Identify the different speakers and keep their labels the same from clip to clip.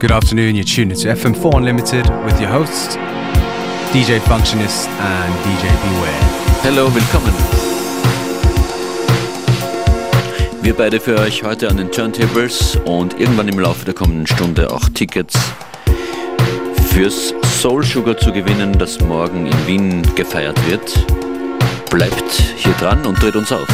Speaker 1: Good afternoon, you're tuned to FM4 Unlimited with your hosts, DJ Functionist and DJ Beware.
Speaker 2: Hello, willkommen. Wir beide für euch heute an den Turntables und irgendwann im Laufe der kommenden Stunde auch Tickets fürs Soul Sugar zu gewinnen, das morgen in Wien gefeiert wird. Bleibt hier dran und dreht uns auf.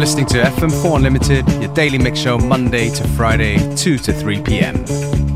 Speaker 3: Listening to FM4 Unlimited, your daily mix show Monday to Friday, 2 to 3 p.m.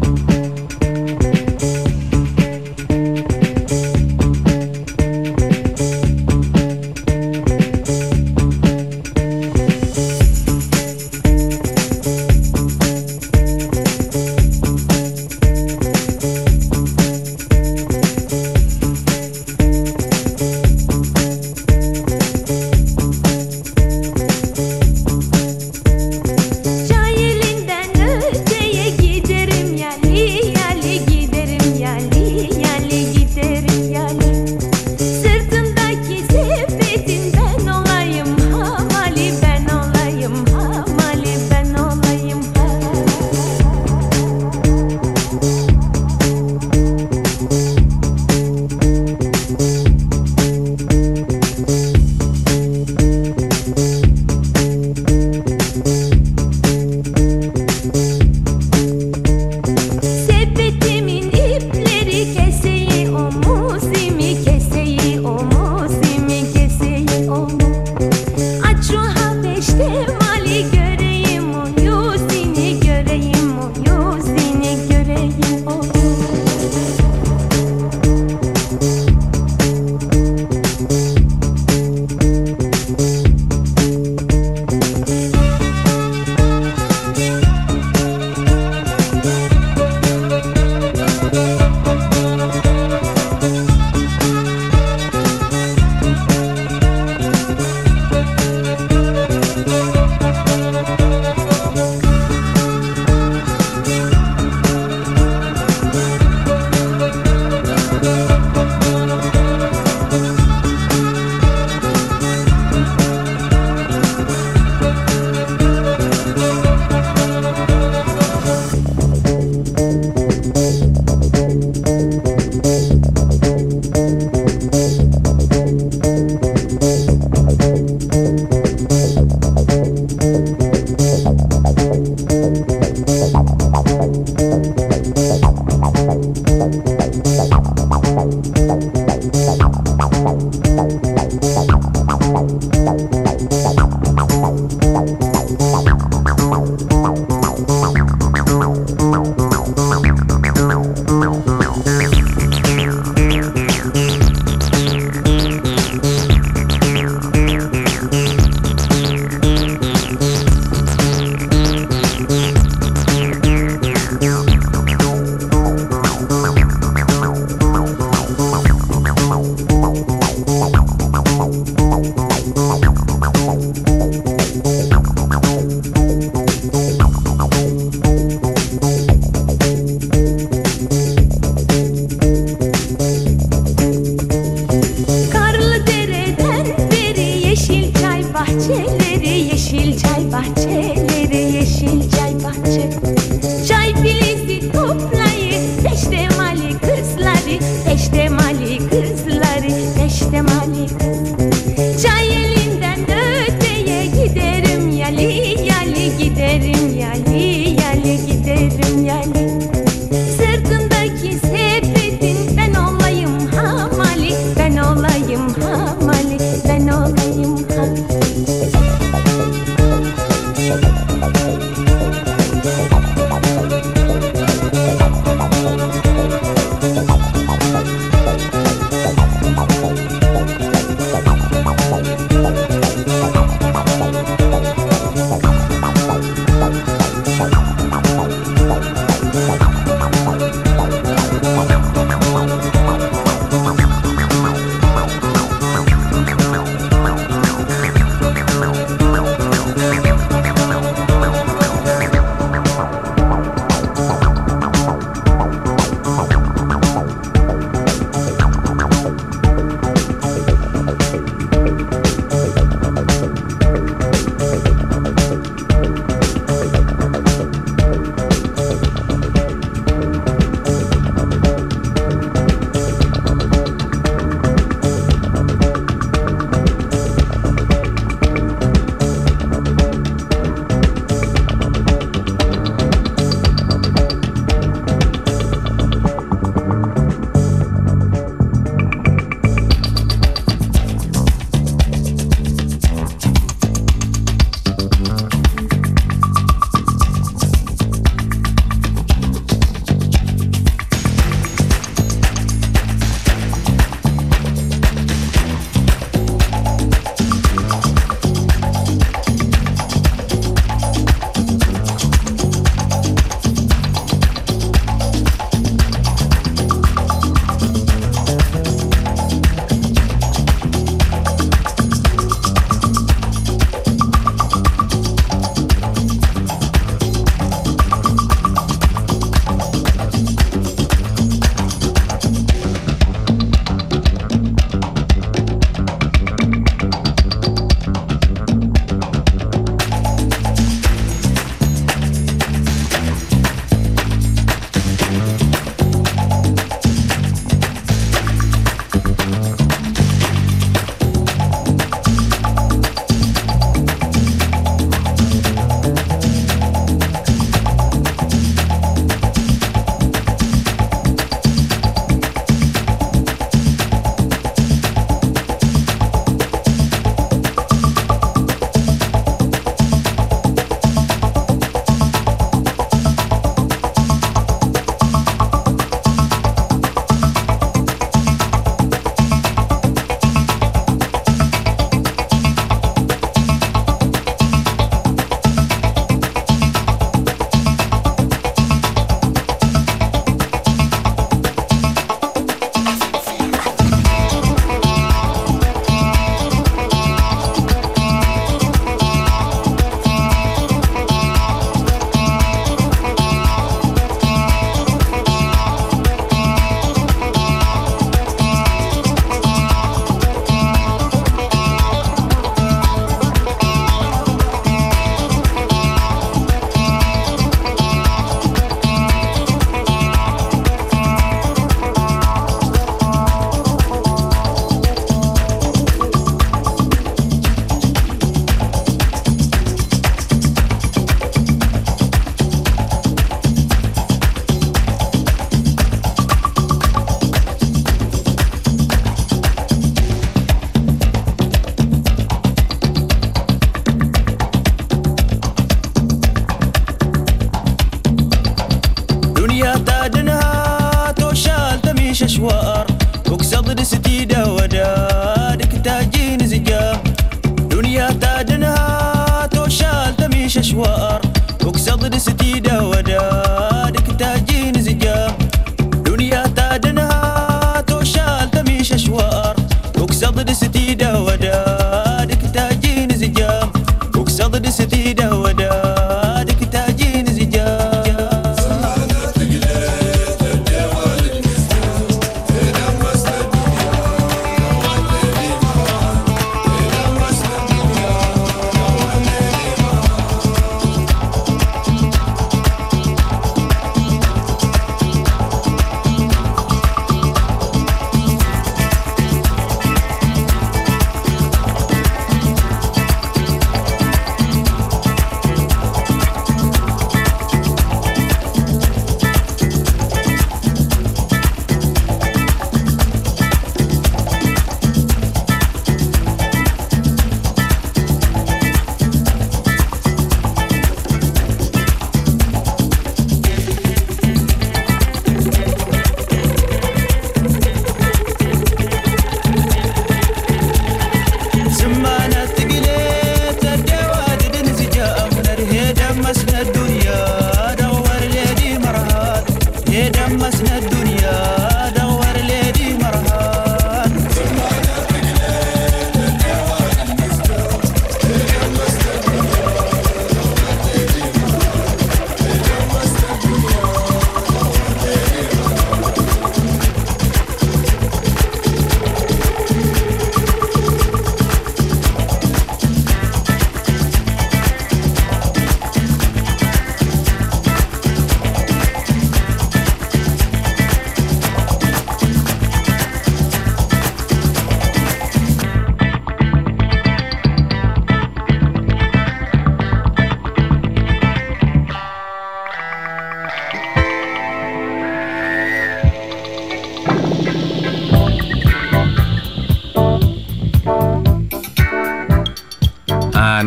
Speaker 4: was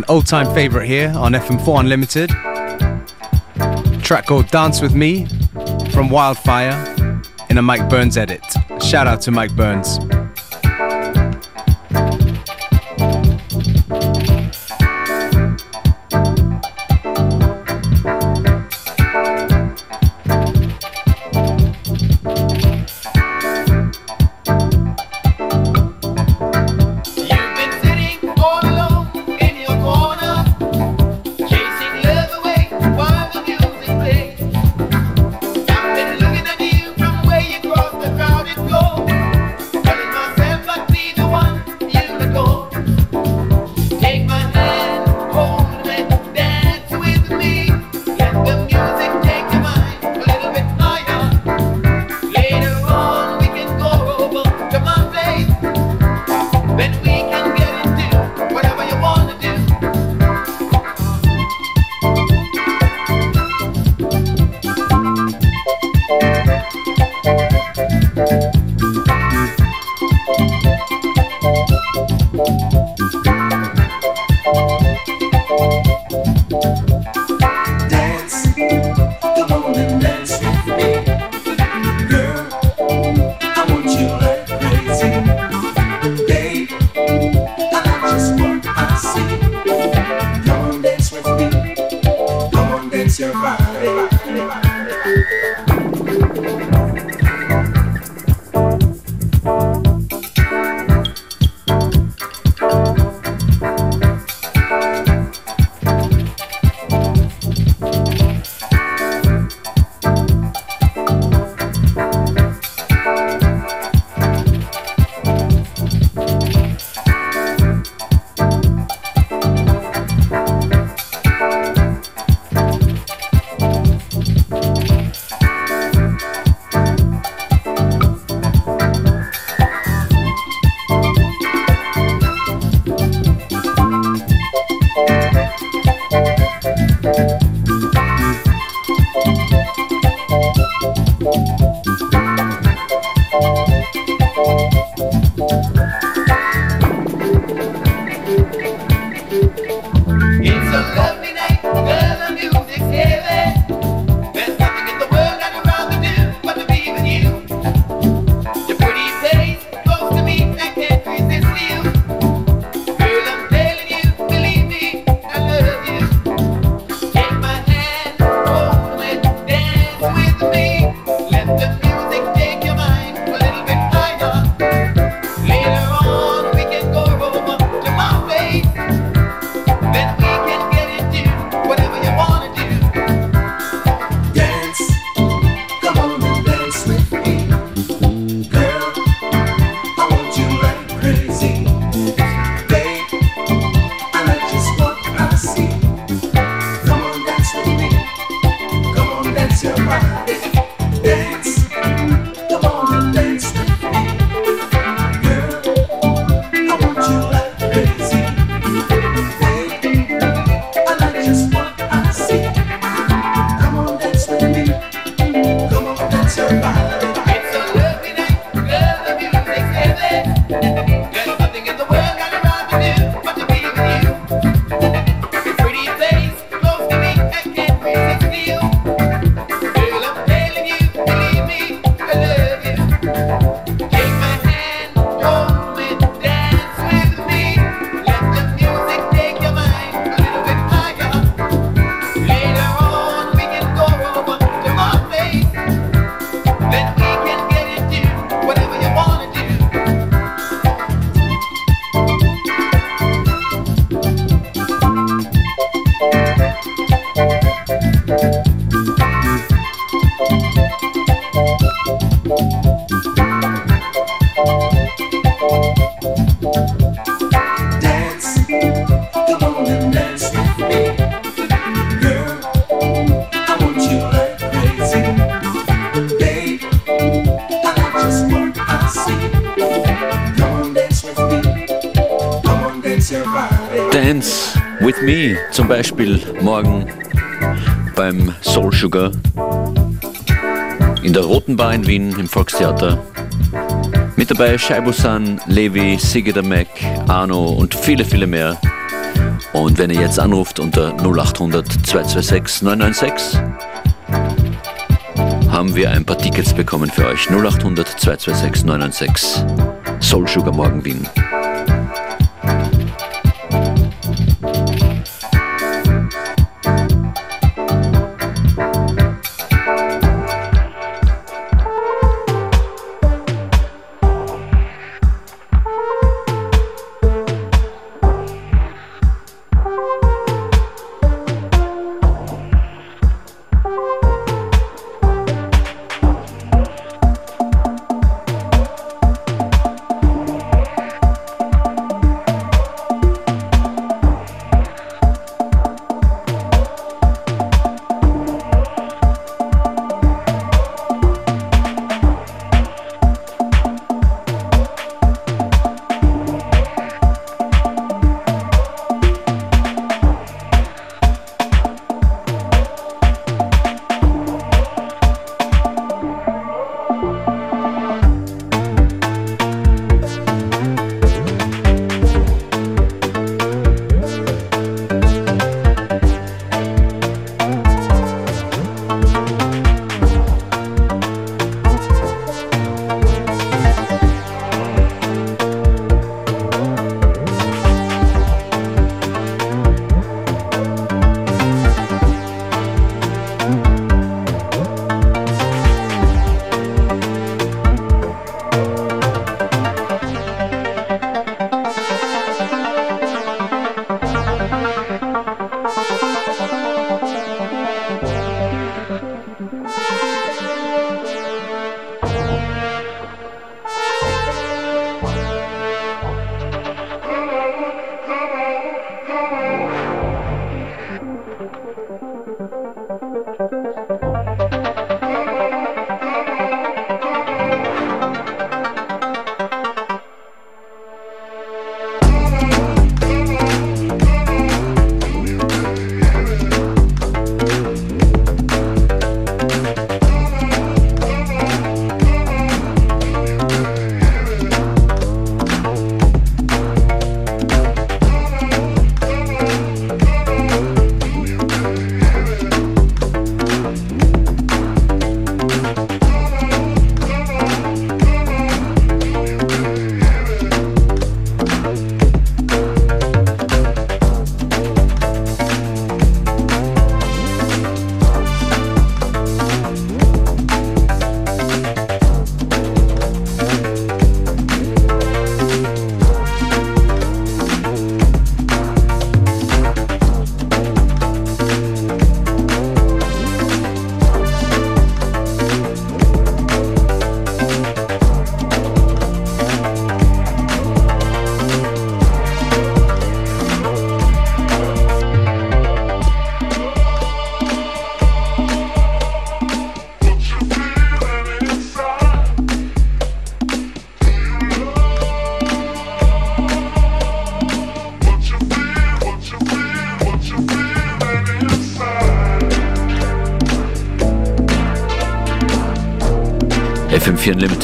Speaker 4: old time favourite here on FM4 Unlimited. Track called Dance With Me from Wildfire in a Mike Burns edit. Shout out to Mike Burns.
Speaker 5: 먹는 Dance with me
Speaker 2: zum Beispiel morgen beim Soul Sugar in der Roten Bar in Wien im Volkstheater. Mit dabei Scheibusan, Levi, Sigida Mac, Arno und viele, viele mehr. Und wenn ihr jetzt anruft unter 0800 226 996, haben wir ein paar Tickets bekommen für euch. 0800 226 996. Soul Sugar morgen Wien.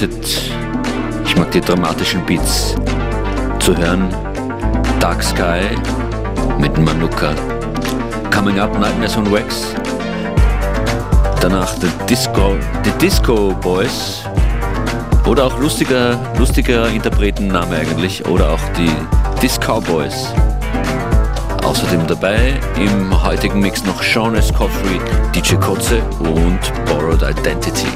Speaker 2: FM4 Unlimited. Ich mag die dramatischen Beats zu hören. Dark Sky mit Manuka. Coming Up Nightmares on Wax. Danach The Disco, The Disco Boys. Oder auch lustiger, lustiger Interpretenname eigentlich. Oder auch die Disco Boys. Außerdem dabei im heutigen Mix noch Sean Escoffrey, DJ Kotze und Borrowed Identity.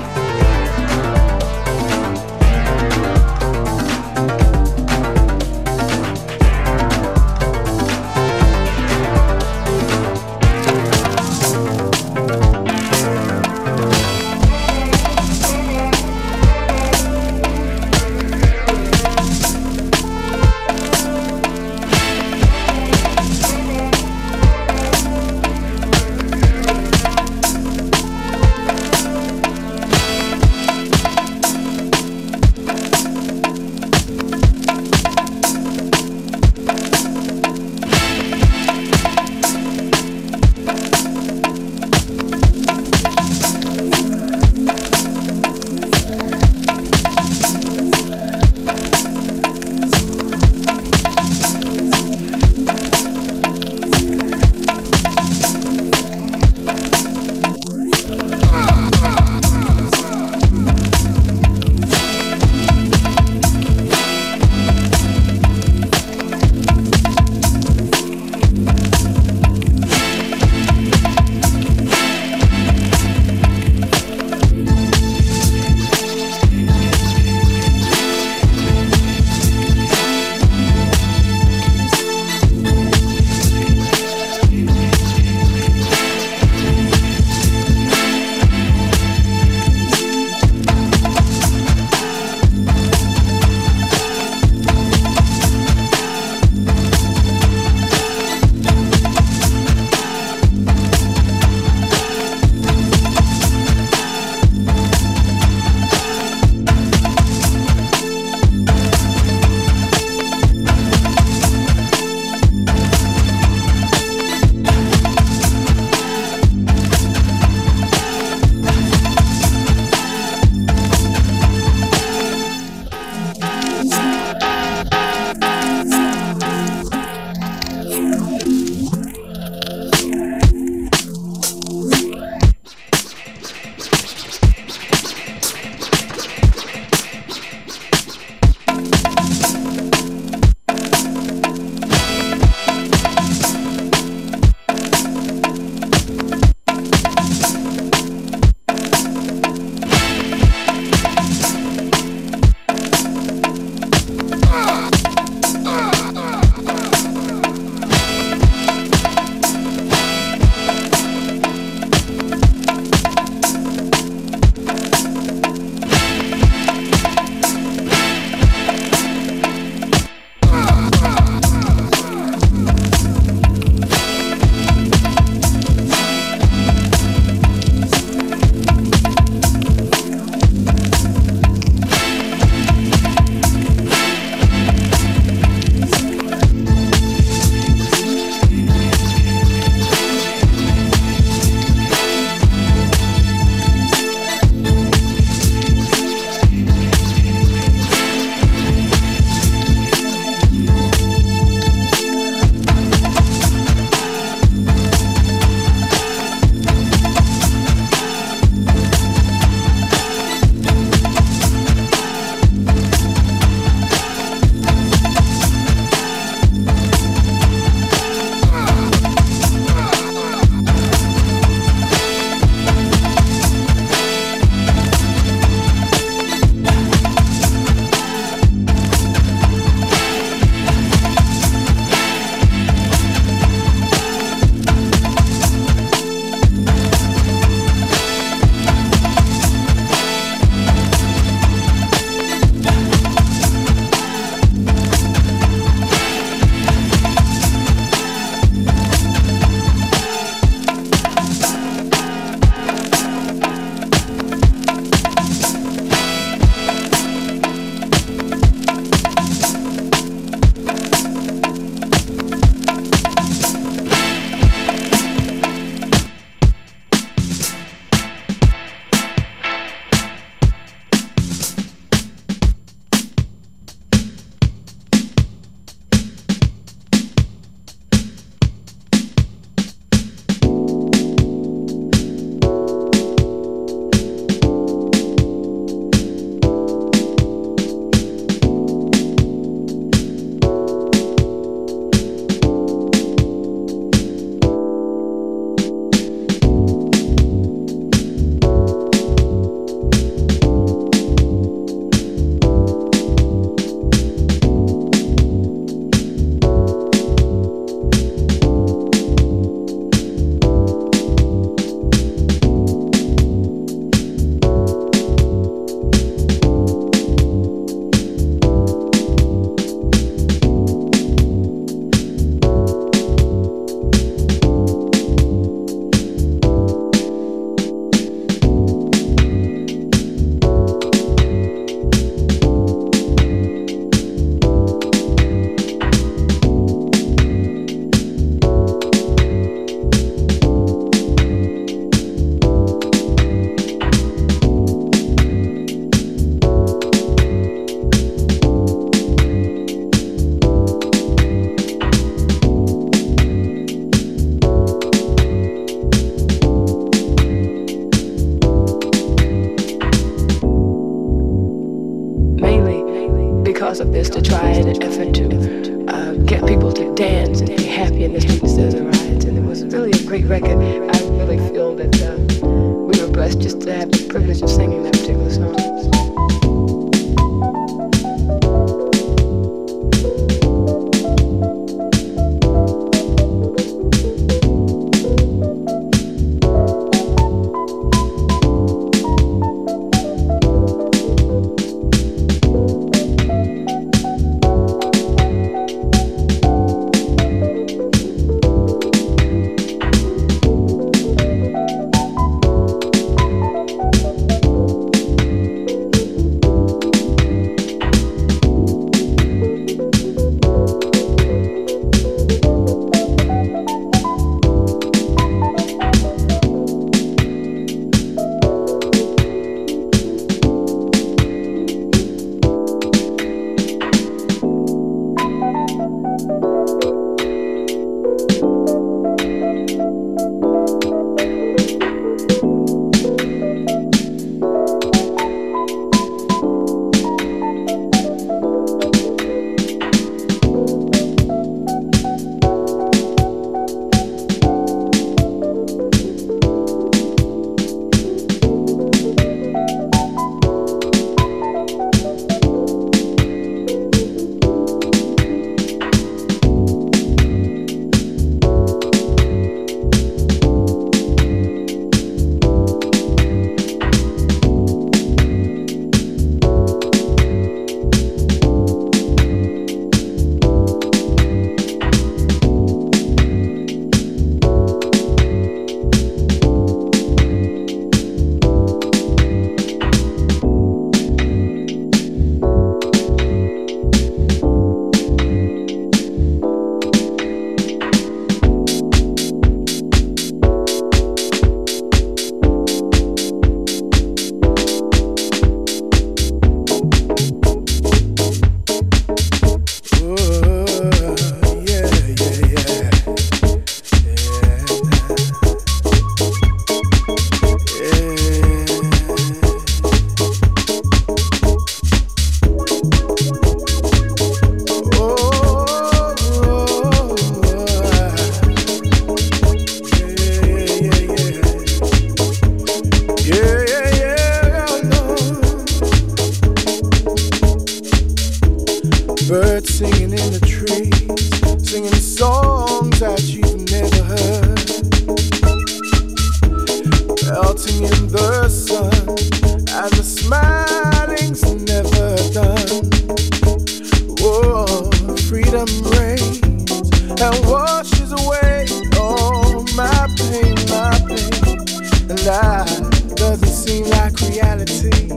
Speaker 6: doesn't seem like reality,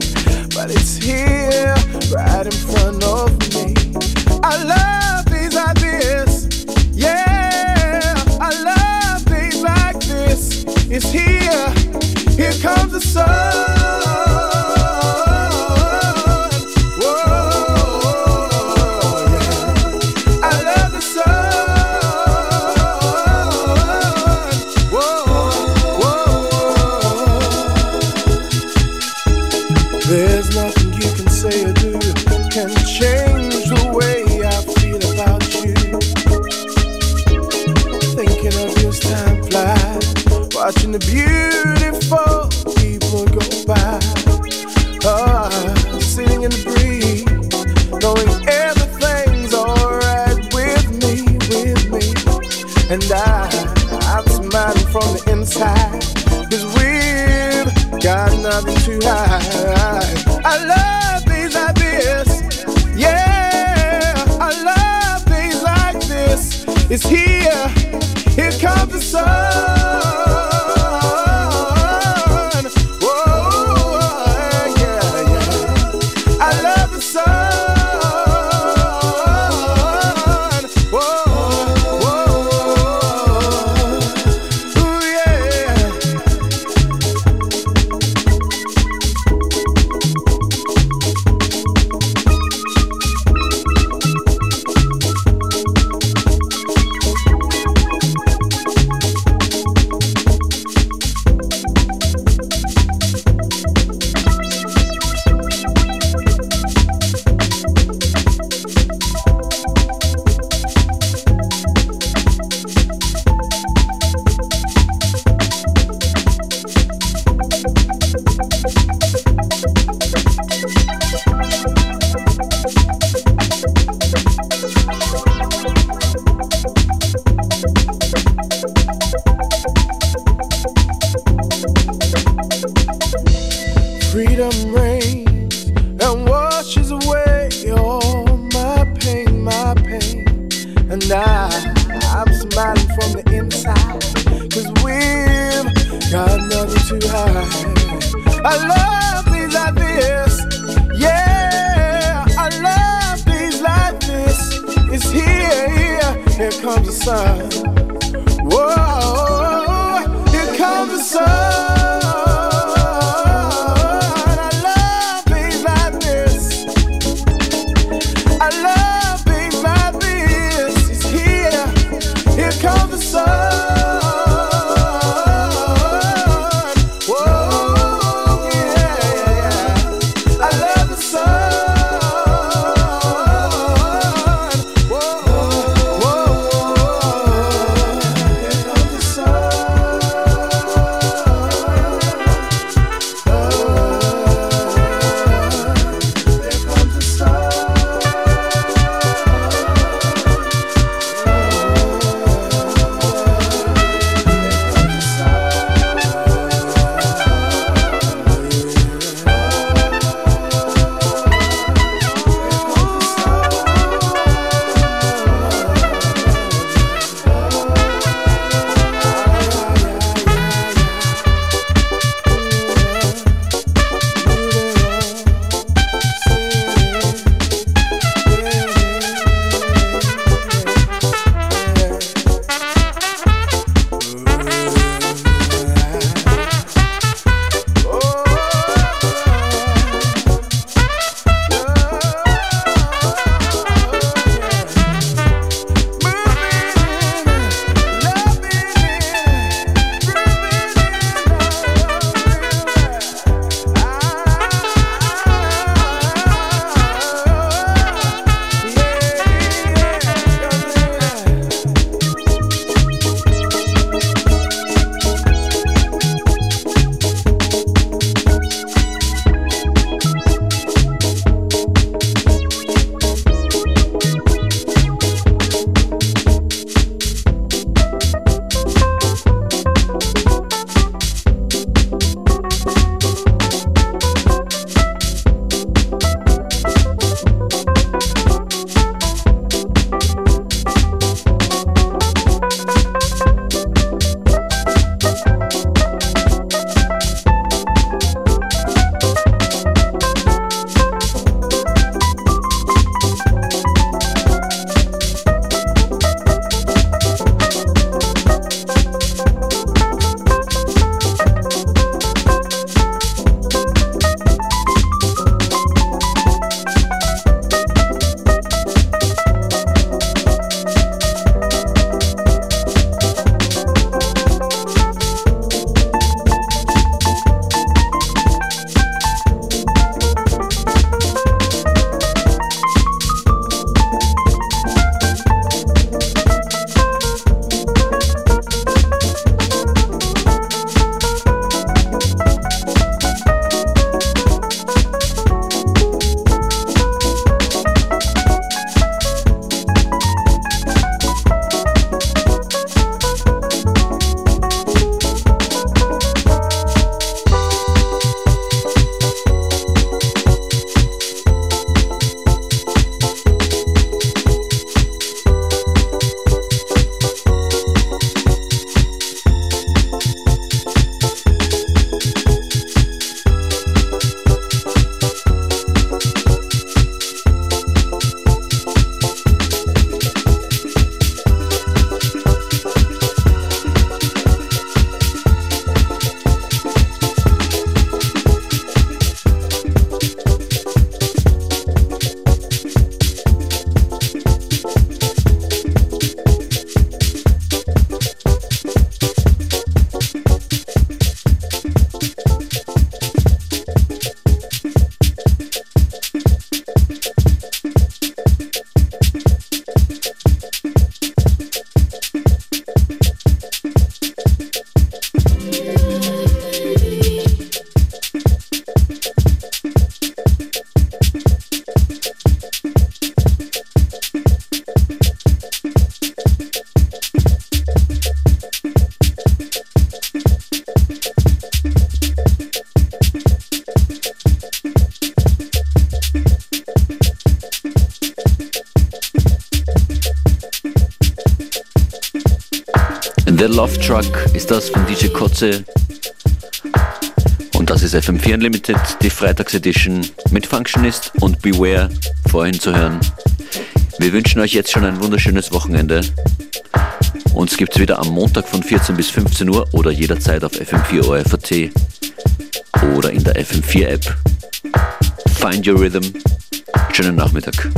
Speaker 6: but it's here right in front of me. I love yeah. I love like this. It's here, here comes the sun.
Speaker 2: Kotze. Und Das ist FM4 Unlimited, die Freitagsedition mit Functionist und Beware vorhin zu hören. Wir wünschen euch jetzt schon ein wunderschönes Wochenende. Uns gibt's wieder am Montag von 14 bis 15 Uhr oder jederzeit auf FM4 ORFAT oder in der FM4 App. Find your rhythm. Schönen Nachmittag.